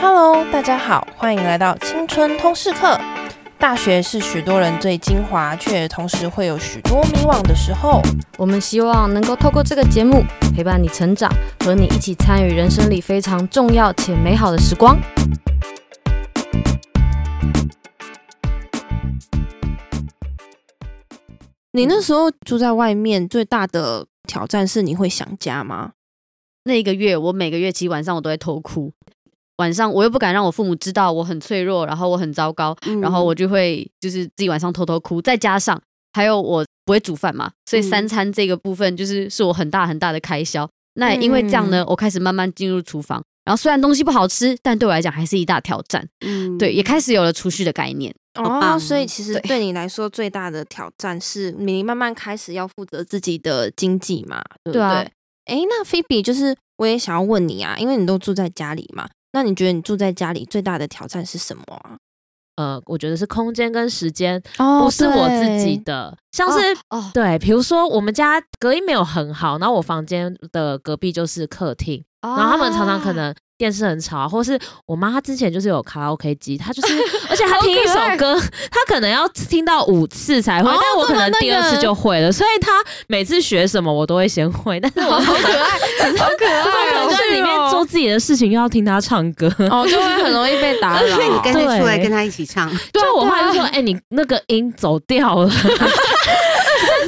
Hello，大家好，欢迎来到青春通识课。大学是许多人最精华，却同时会有许多迷惘的时候。我们希望能够透过这个节目陪伴你成长，和你一起参与人生里非常重要且美好的时光。你那时候住在外面，最大的挑战是你会想家吗？那一个月，我每个月其实晚上我都在偷哭。晚上我又不敢让我父母知道我很脆弱，然后我很糟糕，嗯、然后我就会就是自己晚上偷偷哭。再加上还有我不会煮饭嘛，所以三餐这个部分就是是我很大很大的开销。那也因为这样呢，我开始慢慢进入厨房，然后虽然东西不好吃，但对我来讲还是一大挑战。嗯，对，也开始有了储蓄的概念。哦，所以其实对你来说最大的挑战是你慢慢开始要负责自己的经济嘛，对不对？哎、啊，那菲比就是我也想要问你啊，因为你都住在家里嘛。那你觉得你住在家里最大的挑战是什么啊？呃，我觉得是空间跟时间，不是我自己的。像是哦，对，比如说我们家隔音没有很好，然后我房间的隔壁就是客厅，然后他们常常可能。电视很吵，或是我妈她之前就是有卡拉 OK 机，她就是，而且她听一首歌，她可能要听到五次才会，哦、但我可能第二次就会了，所以她每次学什么我都会先会，但是我好可爱，好可爱，可能在里面做自己的事情又要听她唱歌，哦，就会很容易被打扰。所以你干脆出来跟她一起唱，就我妈就说，哎、欸，你那个音走掉了，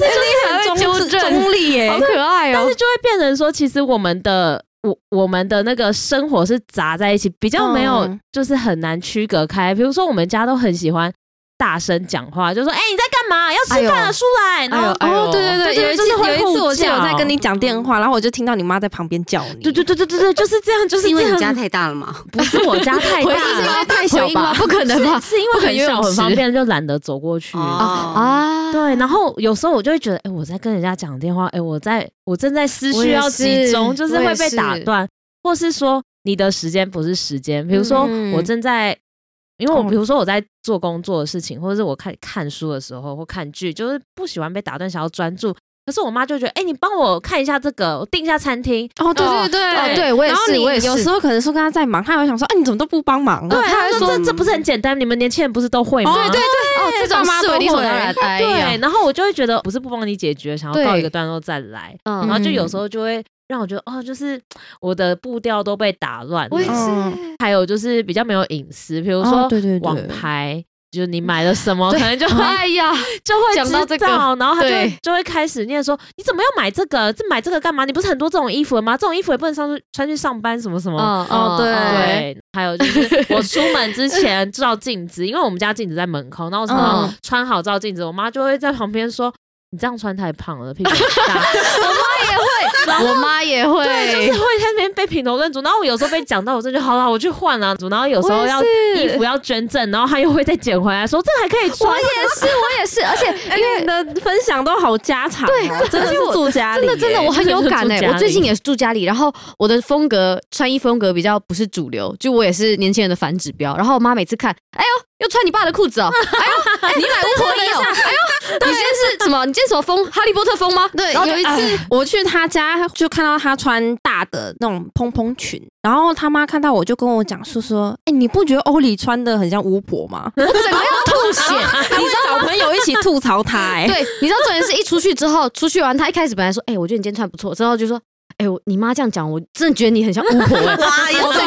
但是你很纠正。中立耶，好可爱哦，但是就会变成说，其实我们的。我我们的那个生活是杂在一起，比较没有，就是很难区隔开。比如说，我们家都很喜欢大声讲话，就说：“哎，你在干嘛？要吃饭了，出来！”然后，哦，对对对，有一次有一次，我记得我在跟你讲电话，然后我就听到你妈在旁边叫你。对对对对对对，就是这样，就是因为你家太大了嘛？不是我家太大，是因为太小吧？不可能吧？是因为很小很方便，就懒得走过去啊。对，然后有时候我就会觉得，哎，我在跟人家讲电话，哎，我在我正在思绪要集中，就是会被打断。或是说你的时间不是时间，比如说我正在，嗯、因为我比如说我在做工作的事情，或者是我看看书的时候或看剧，就是不喜欢被打断，想要专注。可是我妈就觉得，哎、欸，你帮我看一下这个，我订一下餐厅。哦，对对对，对，对我也是，我也是。有时候可能说跟她在忙，她会想说，哎、啊，你怎么都不帮忙？对，她会说，这这不是很简单？你们年轻人不是都会吗？对对对，哦，这种思维理所当然。对，然后我就会觉得，不是不帮你解决，想要告一个段落再来。嗯，然后就有时候就会。让我觉得哦，就是我的步调都被打乱。我也是。还有就是比较没有隐私，比如说网拍，就是你买了什么，可能就会哎呀，就会讲到这个，然后他就就会开始念说，你怎么要买这个？这买这个干嘛？你不是很多这种衣服吗？这种衣服也不能上去穿去上班什么什么。哦，对对。还有就是 我出门之前照镜子，因为我们家镜子在门口，然后我常常穿好照镜子，我妈就会在旁边说。你这样穿太胖了，屁股大。我妈也会，我妈也会，对，就是会在那边被品头论足。然后我有时候被讲到，我这就好了，我去换啊。然后有时候要衣服要捐赠，然后他又会再捡回来，说这还可以穿。我也是，我也是，而且因为你的分享都好家常，对，真的是住家里，真的真的我很有 感哎。我最近也是住家里，然后我的风格穿衣风格比较不是主流，就我也是年轻人的反指标。然后我妈每次看，哎呦，又穿你爸的裤子哦，哎呦，你买巫婆衣哦，哎呦。你今天是什么？你今天什么风？哈利波特风吗？对，然后有一次我去他家，就看到他穿大的那种蓬蓬裙，然后他妈看到我就跟我讲说说，哎、欸，你不觉得欧里穿的很像巫婆吗？我整个要吐血，你知道找朋友一起吐槽他、欸，哎，对，你知道重点是一出去之后，出去完他一开始本来说，哎、欸，我觉得你今天穿不错，之后就说，哎、欸，我你妈这样讲，我真的觉得你很像巫婆、欸，哇，有这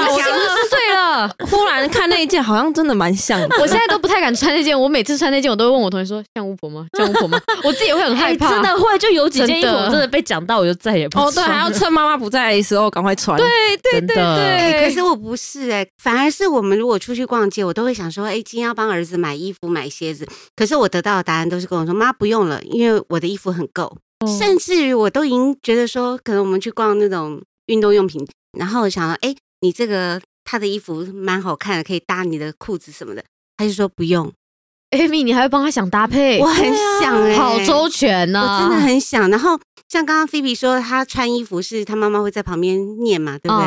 个。忽然看那一件，好像真的蛮像的。我现在都不太敢穿那件，我每次穿那件，我都会问我同学说：“像巫婆吗？像巫婆吗？”我自己也会很害怕。真的会，就有几件衣服真的被讲到，我就再也不穿。哦，对，还要趁妈妈不在的时候赶快穿。对对对对。可是我不是哎，反而是我们如果出去逛街，我都会想说：“哎，今天要帮儿子买衣服、买鞋子。”可是我得到的答案都是跟我说：“妈，不用了，因为我的衣服很够。”甚至于我都已经觉得说，可能我们去逛那种运动用品，然后我想说：“哎，你这个。”他的衣服蛮好看的，可以搭你的裤子什么的。他就说不用，Amy，你还会帮他想搭配？我很想、欸，好周全呢、啊，我真的很想。然后像刚刚菲比说，他穿衣服是他妈妈会在旁边念嘛，对不对？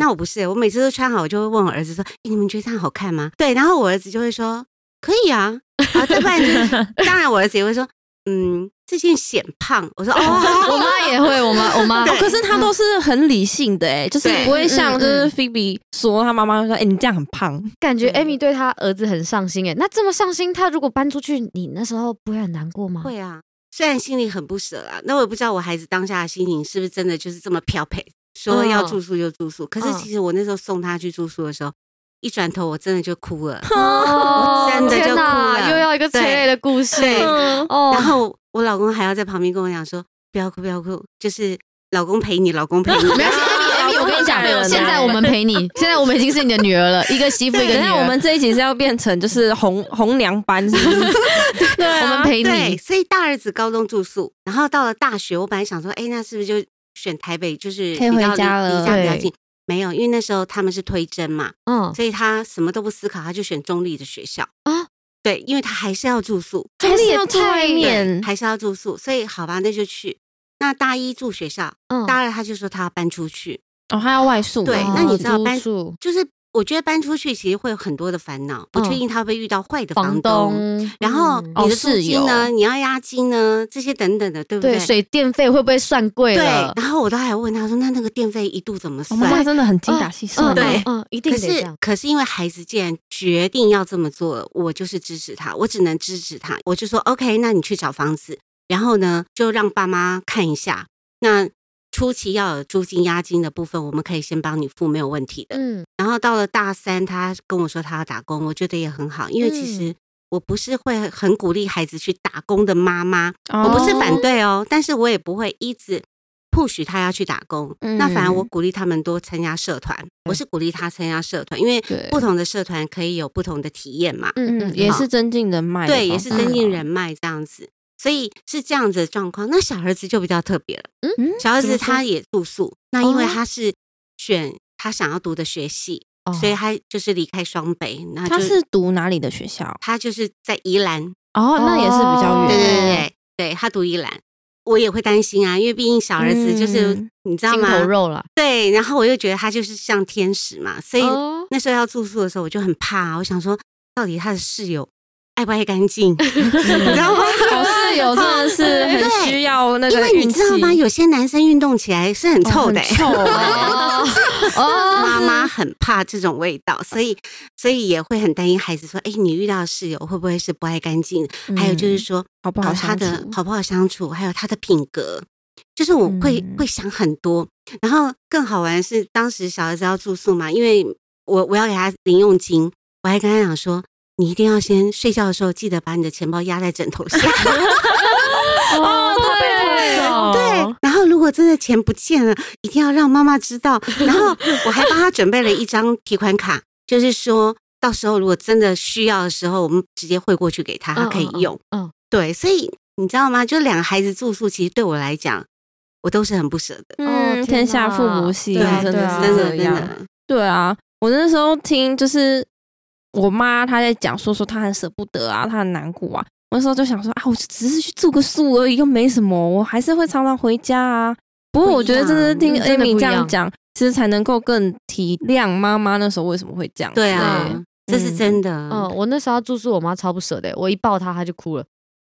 那我不是，我每次都穿好，我就会问我儿子说：“哎，你们觉得这样好看吗？”对，然后我儿子就会说：“可以啊。”啊，再不然就是，当然我儿子也会说。嗯，最近显胖。我说哦，我妈也会，我妈我妈，可是她都是很理性的哎，就是不会像就是 Phoebe 说她妈妈说，哎，你这样很胖，感觉 Amy 对她儿子很上心哎。那这么上心，她如果搬出去，你那时候不会很难过吗？会啊，虽然心里很不舍啊。那我也不知道我孩子当下的心情是不是真的就是这么漂配，说要住宿就住宿。可是其实我那时候送他去住宿的时候。一转头，我真的就哭了，哦、真的就哭了，又要一个催泪的故事。对，哦、然后我老公还要在旁边跟我讲说：“不要哭，不要哭，就是老公陪你，老公陪你。”没有，Amy，Amy，我跟你讲，现在我们陪你，现在我们已经是你的女儿了，一个媳妇，一个女儿。我们这一集是要变成就是红红娘班，是不是？对、啊，我们陪你。所以大儿子高中住宿，然后到了大学，我本来想说，哎，那是不是就选台北，就是可以回家了，离家比较近。没有，因为那时候他们是推甄嘛，嗯，所以他什么都不思考，他就选中立的学校啊。对，因为他还是要住宿，中立要住外面，还是要住宿，所以好吧，那就去。那大一住学校，嗯，大二他就说他要搬出去，哦，他要外宿。对，那你知道搬宿就是。我觉得搬出去其实会有很多的烦恼，不确定他会不会遇到坏的房东，然后你的租金呢，你要押金呢，这些等等的，对不对？水电费会不会算贵了？对，然后我都还问他说，那那个电费一度怎么算？我妈真的很精打细算，对，嗯，一定得这样。可是，可是因为孩子既然决定要这么做，我就是支持他，我只能支持他。我就说，OK，那你去找房子，然后呢，就让爸妈看一下。那初期要有租金押金的部分，我们可以先帮你付，没有问题的。嗯，然后到了大三，他跟我说他要打工，我觉得也很好，因为其实我不是会很鼓励孩子去打工的妈妈，哦、我不是反对哦，但是我也不会一直 push 他要去打工。嗯、那反而我鼓励他们多参加社团，嗯、我是鼓励他参加社团，因为不同的社团可以有不同的体验嘛。嗯嗯，也是增进人脉，对，也是增进人脉这样子。所以是这样子的状况，那小儿子就比较特别了。嗯，小儿子他也住宿，那因为他是选他想要读的学系，哦、所以他就是离开双北。那他是读哪里的学校？他就是在宜兰。哦，那也是比较远。对对对对，对他读宜兰，我也会担心啊，因为毕竟小儿子就是、嗯、你知道吗？心头肉了。对，然后我又觉得他就是像天使嘛，所以那时候要住宿的时候，我就很怕。我想说，到底他的室友。爱不爱干净？你知道吗？好室友真的是 很需要那个，因为你知道吗？有些男生运动起来是很臭的，臭。哦，妈妈很怕这种味道，所以所以也会很担心孩子说：“哎，你遇到室友会不会是不爱干净？还有就是说，好不好他的好不好相处？还有他的品格，就是我会会想很多。然后更好玩是，当时小孩子要住宿嘛，因为我我要给他零用金，我还跟他讲说。你一定要先睡觉的时候，记得把你的钱包压在枕头下。哦，对，对。然后，如果真的钱不见了，一定要让妈妈知道。然后，我还帮他准备了一张提款卡，就是说到时候如果真的需要的时候，我们直接汇过去给他，他可以用。嗯，对。所以你知道吗？就两个孩子住宿，其实对我来讲，我都是很不舍的。嗯，天下父母心，真的是这样。对啊，我那时候听就是。我妈她在讲说说她很舍不得啊，她很难过啊。我那时候就想说啊，我只是去住个宿而已，又没什么，我还是会常常回家啊。不过我觉得真的听 Amy 这样讲，其实才能够更体谅妈妈那时候为什么会这样。对啊，这是真的。嗯，我那时候住宿，我妈超不舍的，我一抱她，她就哭了。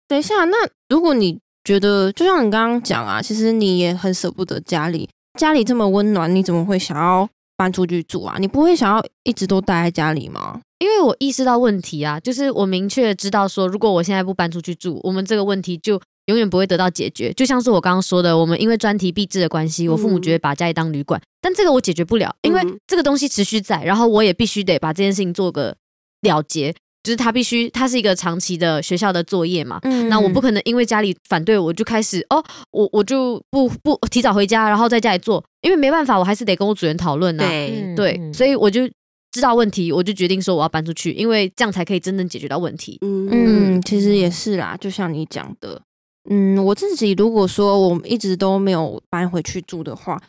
等一下，那如果你觉得，就像你刚刚讲啊，其实你也很舍不得家里，家里这么温暖，你怎么会想要搬出去住啊？你不会想要一直都待在家里吗？因为我意识到问题啊，就是我明确知道说，如果我现在不搬出去住，我们这个问题就永远不会得到解决。就像是我刚刚说的，我们因为专题闭制的关系，我父母觉得把家里当旅馆，嗯、但这个我解决不了，因为这个东西持续在，然后我也必须得把这件事情做个了结，就是他必须，他是一个长期的学校的作业嘛，嗯，那我不可能因为家里反对我就开始哦，我我就不不提早回家，然后在家里做，因为没办法，我还是得跟我主人讨论呐，对，对，所以我就。知道问题，我就决定说我要搬出去，因为这样才可以真正解决到问题。嗯嗯，其实也是啦，就像你讲的，嗯，我自己如果说我一直都没有搬回去住的话，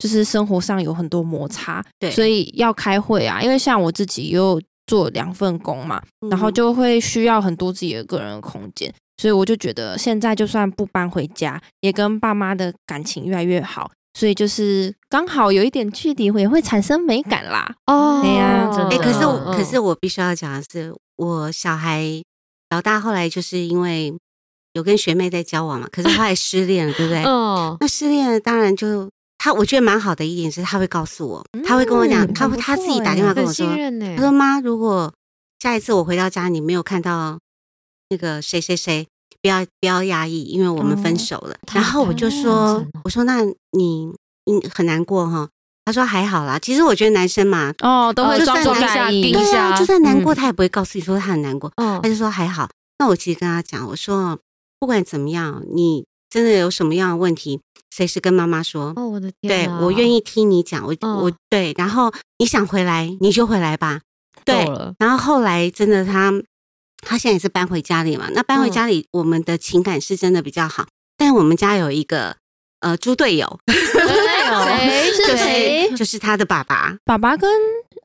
就是生活上有很多摩擦，对，所以要开会啊，因为像我自己又做两份工嘛，然后就会需要很多自己的个人的空间，所以我就觉得现在就算不搬回家，也跟爸妈的感情越来越好。所以就是刚好有一点距离，也会产生美感啦。哦，对呀，哎，可是我，可是我必须要讲的是，我小孩老大后来就是因为有跟学妹在交往嘛，可是后来失恋了，对不对？哦，那失恋了，当然就他，我觉得蛮好的一点是，他会告诉我，他会跟我讲，他他自己打电话跟我说，他说妈，如果下一次我回到家，你没有看到那个谁谁谁，不要不要压抑，因为我们分手了。然后我就说，我说那你你很难过哈？他说还好啦，其实我觉得男生嘛，哦，都会装作在意，对啊，就算难过，他也不会告诉你说他很难过，他就说还好。那我其实跟他讲，我说。不管怎么样，你真的有什么样的问题，随时跟妈妈说。哦，我的天！对，我愿意听你讲。我、哦、我对，然后你想回来，你就回来吧。对，然后后来真的他，他现在也是搬回家里嘛。那搬回家里，我们的情感是真的比较好。嗯、但我们家有一个呃猪队友，谁是谁？就是他的爸爸，爸爸跟。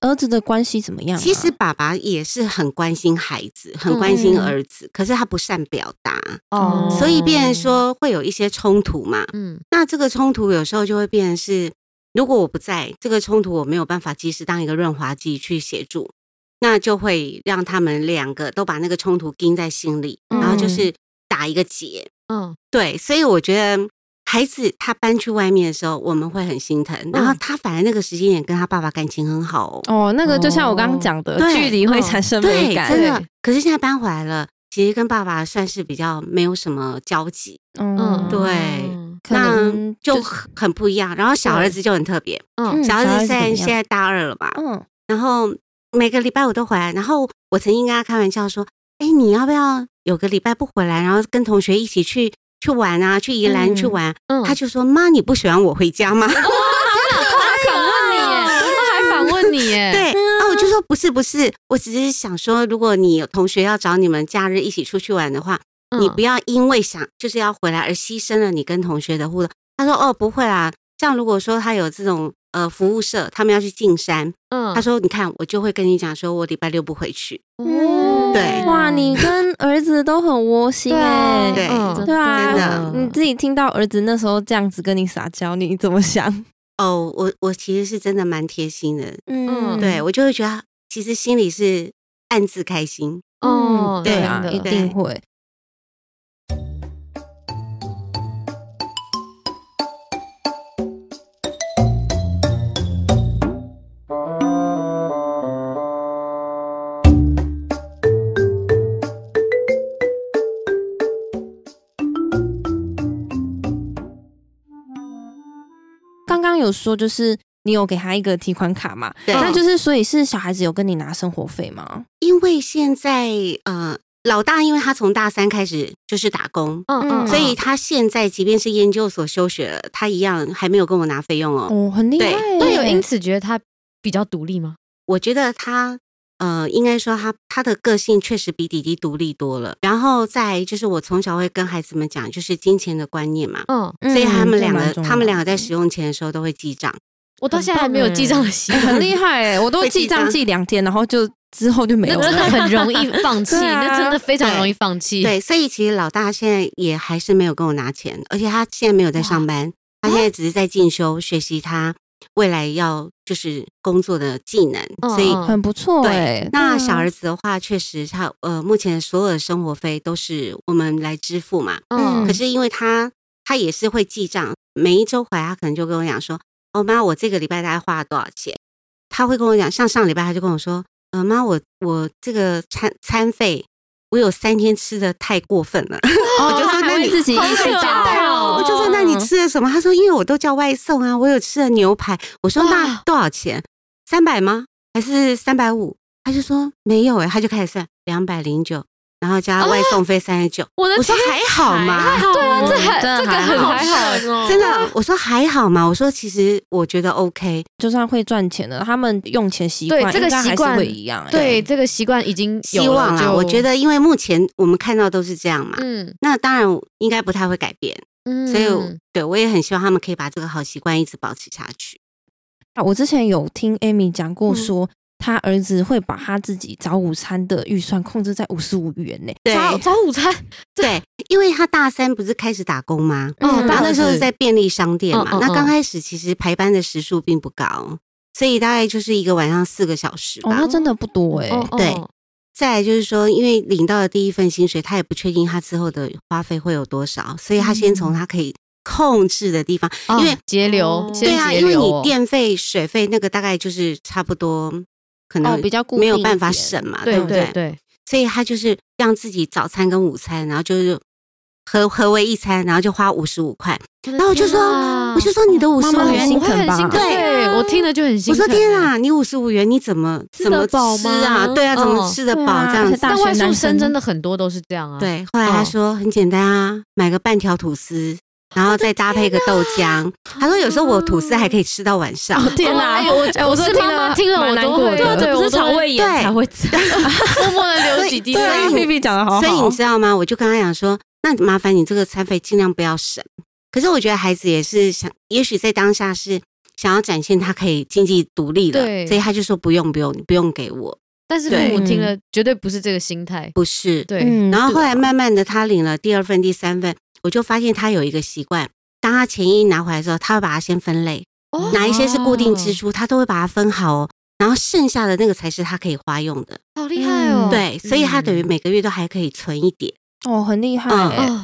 儿子的关系怎么样？其实爸爸也是很关心孩子，很关心儿子，可是他不善表达哦，所以变成说会有一些冲突嘛。嗯，那这个冲突有时候就会变成是，如果我不在，这个冲突我没有办法及时当一个润滑剂去协助，那就会让他们两个都把那个冲突钉在心里，然后就是打一个结。嗯，对，所以我觉得。孩子他搬去外面的时候，我们会很心疼。然后他反而那个时间点跟他爸爸感情很好哦。哦，那个就像我刚刚讲的，距离会产生美感。真的。可是现在搬回来了，其实跟爸爸算是比较没有什么交集。嗯，对，那就很不一样。然后小儿子就很特别。嗯，小儿子虽然现在大二了吧。嗯。然后每个礼拜我都回来。然后我曾经跟他开玩笑说：“哎，你要不要有个礼拜不回来，然后跟同学一起去？”去玩啊，去宜兰去玩，嗯，他就说：“妈，你不喜欢我回家吗？”他还反问你，耶，对，啊，我就说不是不是，我只是想说，如果你有同学要找你们假日一起出去玩的话，你不要因为想就是要回来而牺牲了你跟同学的互动。他说：“哦，不会啊，像如果说他有这种呃服务社，他们要去进山，嗯，他说你看，我就会跟你讲，说我礼拜六不回去。”对，哇，你 跟儿子都很窝心哎，对对啊，你自己听到儿子那时候这样子跟你撒娇，你怎么想？哦，我我其实是真的蛮贴心的，嗯，对我就会觉得其实心里是暗自开心，哦，对啊，一定会。有说就是你有给他一个提款卡嘛？对，那就是所以是小孩子有跟你拿生活费吗？因为现在呃老大，因为他从大三开始就是打工，嗯嗯，所以他现在即便是研究所休学了，他一样还没有跟我拿费用哦。哦，很厉害。那有因此觉得他比较独立吗？我觉得他呃，应该说他他的个性确实比弟弟独立多了。然后再就是我从小会跟孩子们讲，就是金钱的观念嘛，嗯，所以他们两个他们两个在使用钱的时候都会记账。我到现在还没有记账的习惯，很厉害哎！我都记账记两天，然后就之后就没有了，真的很容易 放弃，那真的非常容易放弃。对，所以其实老大现在也还是没有跟我拿钱，而且他现在没有在上班，他现在只是在进修学习他未来要就是工作的技能，所以很不错。对，那小儿子的话，确实他呃目前所有的生活费都是我们来支付嘛。嗯，可是因为他他也是会记账，每一周回来他可能就跟我讲说。哦妈，我这个礼拜大概花了多少钱？他会跟我讲，像上礼拜他就跟我说，呃妈，我我这个餐餐费，我有三天吃的太过分了。哦、我就说那你自己意识到，我就说那你吃了什么？他说因为我都叫外送啊，我有吃了牛排。我说那多少钱？三百吗？还是三百五？他就说没有哎、欸，他就开始算两百零九。然后加外送费三十九，我的我说还好吗？对啊，这还这个很还好，真的。我说还好吗？我说其实我觉得 OK，就算会赚钱的，他们用钱习惯这个习惯会一样。对，这个习惯已经希望了。我觉得因为目前我们看到都是这样嘛，嗯，那当然应该不太会改变，嗯，所以对我也很希望他们可以把这个好习惯一直保持下去。啊，我之前有听 Amy 讲过说。他儿子会把他自己早午餐的预算控制在五十五元内。对，早午餐，对，因为他大三不是开始打工吗？哦嗯，他那时候是在便利商店嘛。那刚开始其实排班的时数并不高，所以大概就是一个晚上四个小时吧。哦，那真的不多哎。对，再来就是说，因为领到的第一份薪水，他也不确定他之后的花费会有多少，所以他先从他可以控制的地方，嗯、因为节流对啊，因为你电费、水费那个大概就是差不多，可能比较没有办法省嘛，对不对？对，对，所以他就是让自己早餐跟午餐，然后就是合合为一餐，然后就花五十五块，然后我就说，我就说你的五十五元，你很心疼，对我听了就很心疼。我说天啊，你五十五元你怎么怎么吃啊？对啊，怎么吃得饱这样子？但外宿生真的很多都是这样啊。对，后来他说很简单啊，买个半条吐司，然后再搭配个豆浆。他说有时候我吐司还可以吃到晚上。天哪，我我是妈妈听了我都会，对，不是肠胃炎才会 默默的流几滴泪。菲菲讲的好，所以你知道吗？我就跟他讲说，那麻烦你这个餐费尽量不要省。可是我觉得孩子也是想，也许在当下是想要展现他可以经济独立了，所以他就说不用不用，你不用给我。但是父母听了绝对不是这个心态，不是对。然后后来慢慢的他领了第二份、第三份，我就发现他有一个习惯，当他钱一拿回来之后，他会把它先分类，哪一些是固定支出，他都会把它分好哦。然后剩下的那个才是他可以花用的，好厉害哦。对，所以他等于每个月都还可以存一点。哦，很厉害，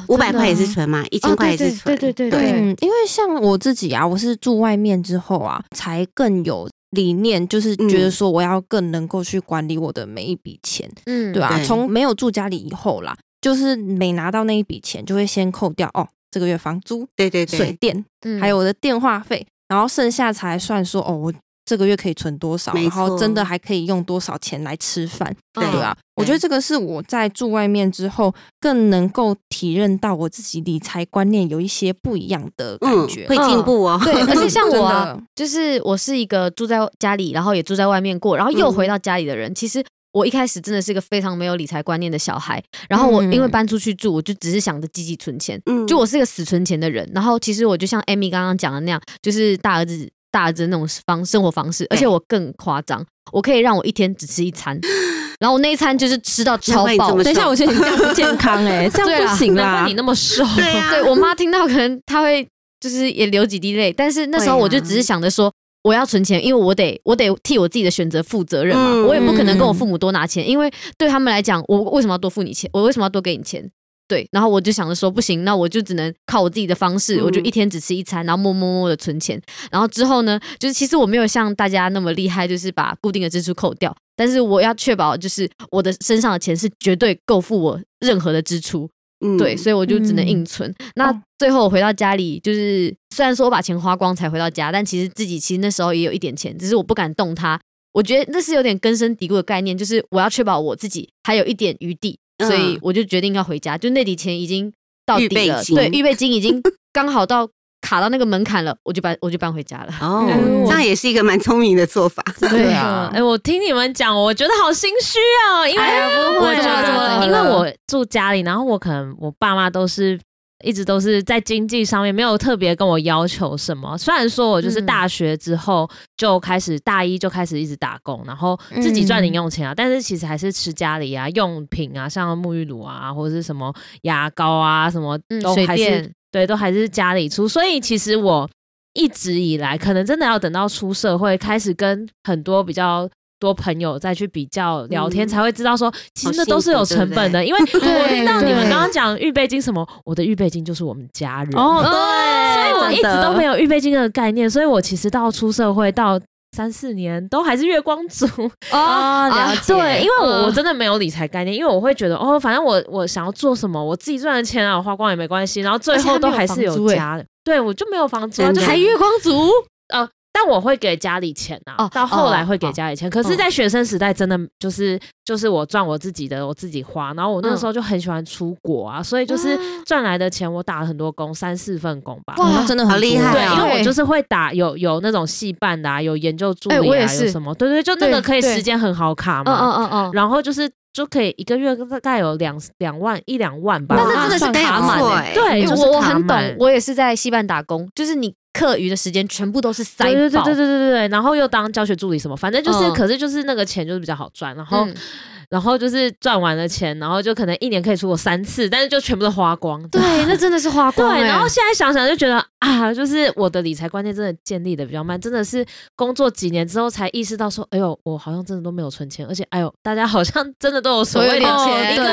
五百块也是存嘛，一千块也是存，对对对对。嗯，因为像我自己啊，我是住外面之后啊，才更有理念，就是觉得说我要更能够去管理我的每一笔钱，嗯，对吧？从没有住家里以后啦，就是每拿到那一笔钱，就会先扣掉哦，这个月房租，对对对，水电，还有我的电话费，然后剩下才算说哦，我。这个月可以存多少？然后真的还可以用多少钱来吃饭？对啊，我觉得这个是我在住外面之后更能够体认到我自己理财观念有一些不一样的感觉，会进步哦。对，而且像我啊，就是我是一个住在家里，然后也住在外面过，然后又回到家里的人。其实我一开始真的是一个非常没有理财观念的小孩。然后我因为搬出去住，我就只是想着积极存钱。嗯，就我是一个死存钱的人。然后其实我就像 Amy 刚刚讲的那样，就是大儿子。大儿子那种方生活方式，而且我更夸张，我可以让我一天只吃一餐，然后我那一餐就是吃到超饱。等一下，我觉得你这样不健康哎，这样不行啦，你那么瘦。对啊，对我妈听到可能她会就是也流几滴泪，但是那时候我就只是想着说我要存钱，因为我得我得替我自己的选择负责任嘛，我也不可能跟我父母多拿钱，因为对他们来讲，我为什么要多付你钱？我为什么要多给你钱？对，然后我就想着说不行，那我就只能靠我自己的方式，嗯、我就一天只吃一餐，然后默默默的存钱。然后之后呢，就是其实我没有像大家那么厉害，就是把固定的支出扣掉。但是我要确保，就是我的身上的钱是绝对够付我任何的支出。嗯，对，所以我就只能硬存。嗯、那最后我回到家里，就是虽然说我把钱花光才回到家，但其实自己其实那时候也有一点钱，只是我不敢动它。我觉得那是有点根深蒂固的概念，就是我要确保我自己还有一点余地。所以我就决定要回家，就那笔钱已经到底了，对，预备金已经 刚好到卡到那个门槛了，我就搬我就搬回家了。哦，这样也是一个蛮聪明的做法。对啊，哎，我听你们讲，我觉得好心虚哦，因为我怎么怎么，因为我住家里，然后我可能我爸妈都是。一直都是在经济上面没有特别跟我要求什么，虽然说我就是大学之后就开始大一就开始一直打工，然后自己赚零用钱啊，但是其实还是吃家里啊用品啊，像沐浴乳啊或者是什么牙膏啊什么都还是对，都还是家里出，所以其实我一直以来可能真的要等到出社会开始跟很多比较。多朋友再去比较聊天，才会知道说，其实那都是有成本的。因为我听到你们刚刚讲预备金什么，我的预备金就是我们家人哦，对，所以我一直都没有预备金的概念，所以我其实到出社会到三四年都还是月光族哦，了解。对，因为我我真的没有理财概念，因为我会觉得哦，反正我我想要做什么，我自己赚的钱啊，我花光也没关系，然后最后都还是有家的，对我就没有房租，还月光族啊。但我会给家里钱呐，到后来会给家里钱。可是，在学生时代，真的就是就是我赚我自己的，我自己花。然后我那个时候就很喜欢出国啊，所以就是赚来的钱，我打了很多工，三四份工吧。哇，真的很厉害。对，因为我就是会打有有那种戏办的啊，有研究助理啊，有什么？对对，就那个可以时间很好卡嘛。嗯嗯嗯。然后就是就可以一个月大概有两两万一两万吧。那那真的是卡满。对，我我很懂，我也是在戏班打工，就是你。课余的时间全部都是塞爆，对对对对对对对，然后又当教学助理什么，反正就是，可是就是那个钱就是比较好赚，然后然后就是赚完了钱，然后就可能一年可以出国三次，但是就全部都花光。对，那真的是花光。对，然后现在想想就觉得啊，就是我的理财观念真的建立的比较慢，真的是工作几年之后才意识到说，哎呦，我好像真的都没有存钱，而且哎呦，大家好像真的都有所谓的钱，一个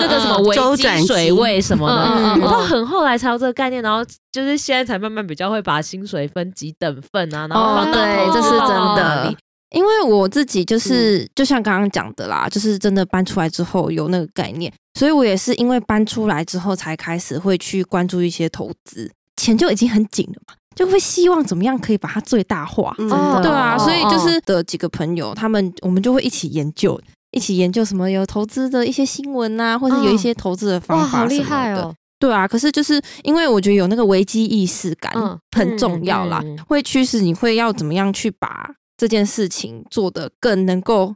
那个什么危机水位什么的，我到很后来才有这个概念，然后就是现在才慢慢比较会把薪水分几等份啊，然后放到对，这是真的。因为我自己就是，就像刚刚讲的啦，就是真的搬出来之后有那个概念，所以我也是因为搬出来之后才开始会去关注一些投资，钱就已经很紧了嘛，就会希望怎么样可以把它最大化，真的，对啊，所以就是的几个朋友，他们我们就会一起研究，一起研究什么有投资的一些新闻啊，或者有一些投资的方法好厉害哦，对啊，可是就是因为我觉得有那个危机意识感很重要啦，会驱使你会要怎么样去把。这件事情做得更能够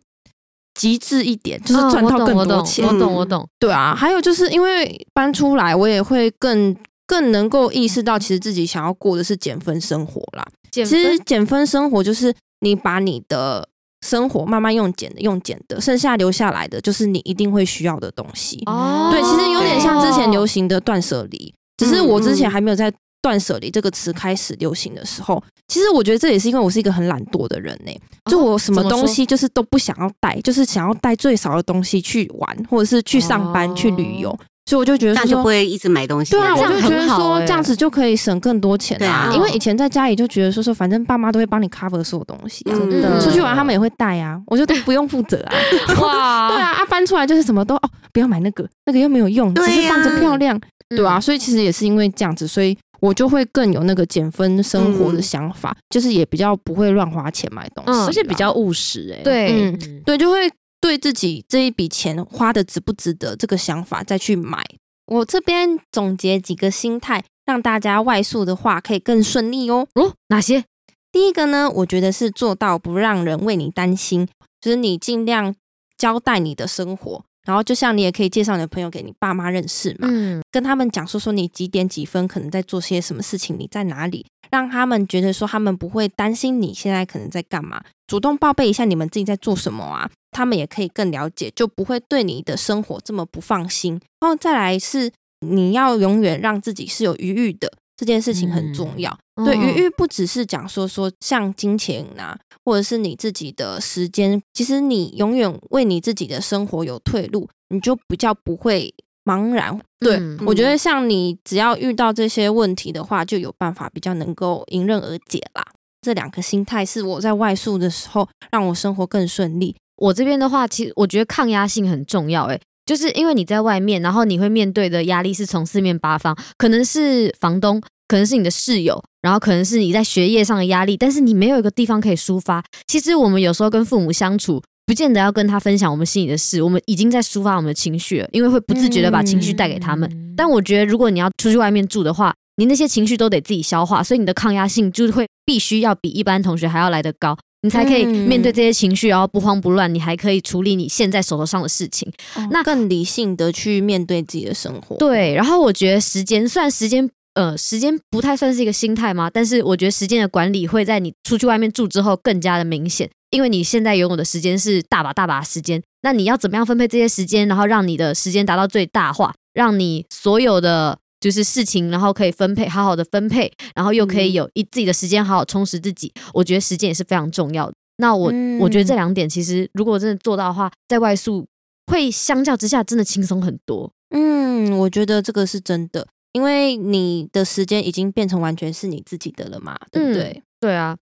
极致一点，就是赚到更多钱。哦、我懂，我懂，我懂，我懂。对啊，还有就是因为搬出来，我也会更更能够意识到，其实自己想要过的是减分生活啦。其实减分生活就是你把你的生活慢慢用减的，用减的，剩下留下来的就是你一定会需要的东西。哦，对，其实有点像之前流行的断舍离，只是我之前还没有在。断舍离这个词开始流行的时候，其实我觉得这也是因为我是一个很懒惰的人呢、欸。就我什么东西就是都不想要带，就是想要带最少的东西去玩，或者是去上班、去旅游。所以我就觉得说，那就不会一直买东西。对啊，我就觉得说这样子就可以省更多钱啊。因为以前在家里就觉得说说，反正爸妈都会帮你 cover 所有东西，真的。出去玩他们也会带啊，我就都不用负责啊。哇，对啊，啊翻出来就是什么都哦，不要买那个，那个又没有用，只是放着漂亮，对啊。所以其实也是因为这样子，所以。我就会更有那个减分生活的想法，嗯、就是也比较不会乱花钱买东西，嗯、而且比较务实哎、欸。对，嗯、对，就会对自己这一笔钱花的值不值得这个想法再去买。我这边总结几个心态，让大家外宿的话可以更顺利哦。哦，哪些？第一个呢，我觉得是做到不让人为你担心，就是你尽量交代你的生活。然后，就像你也可以介绍你的朋友给你爸妈认识嘛，嗯，跟他们讲说说你几点几分可能在做些什么事情，你在哪里，让他们觉得说他们不会担心你现在可能在干嘛，主动报备一下你们自己在做什么啊，他们也可以更了解，就不会对你的生活这么不放心。然后再来是你要永远让自己是有余裕的。这件事情很重要，嗯、对，余裕不只是讲说说像金钱啊，或者是你自己的时间，其实你永远为你自己的生活有退路，你就比较不会茫然。对、嗯、我觉得，像你只要遇到这些问题的话，就有办法比较能够迎刃而解啦。这两个心态是我在外宿的时候让我生活更顺利。我这边的话，其实我觉得抗压性很重要、欸，诶。就是因为你在外面，然后你会面对的压力是从四面八方，可能是房东，可能是你的室友，然后可能是你在学业上的压力，但是你没有一个地方可以抒发。其实我们有时候跟父母相处，不见得要跟他分享我们心里的事，我们已经在抒发我们的情绪了，因为会不自觉的把情绪带给他们。嗯、但我觉得，如果你要出去外面住的话，你那些情绪都得自己消化，所以你的抗压性就会必须要比一般同学还要来得高。你才可以面对这些情绪，然后不慌不乱。你还可以处理你现在手头上的事情，哦、那更理性的去面对自己的生活。对，然后我觉得时间，虽然时间，呃，时间不太算是一个心态嘛，但是我觉得时间的管理会在你出去外面住之后更加的明显，因为你现在拥有的时间是大把大把时间，那你要怎么样分配这些时间，然后让你的时间达到最大化，让你所有的。就是事情，然后可以分配，好好的分配，然后又可以有一自己的时间，好好充实自己。我觉得时间也是非常重要的。那我、嗯、我觉得这两点，其实如果真的做到的话，在外宿会相较之下真的轻松很多。嗯，我觉得这个是真的，因为你的时间已经变成完全是你自己的了嘛，对不对？嗯、对啊，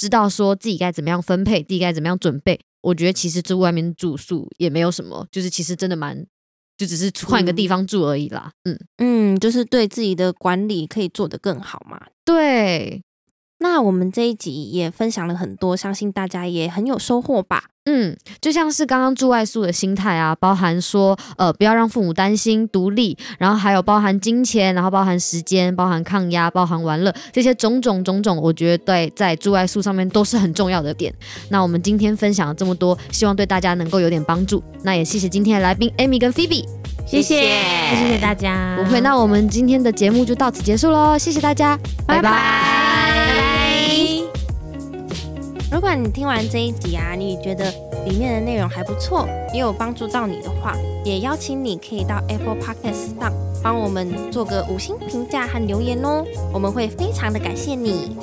知道说自己该怎么样分配，自己该怎么样准备。我觉得其实住外面住宿也没有什么，就是其实真的蛮。就只是换一个地方住而已啦，嗯嗯，就是对自己的管理可以做得更好嘛。对，那我们这一集也分享了很多，相信大家也很有收获吧。嗯，就像是刚刚住外宿的心态啊，包含说呃不要让父母担心，独立，然后还有包含金钱，然后包含时间，包含抗压，包含玩乐，这些种种种种，我觉得对在住外宿上面都是很重要的点。那我们今天分享了这么多，希望对大家能够有点帮助。那也谢谢今天的来宾 Amy 跟 Phoebe，谢谢谢谢大家。不会，那我们今天的节目就到此结束喽，谢谢大家，拜拜。如果你听完这一集啊，你觉得里面的内容还不错，也有帮助到你的话，也邀请你可以到 Apple Podcast 上帮我们做个五星评价和留言哦，我们会非常的感谢你。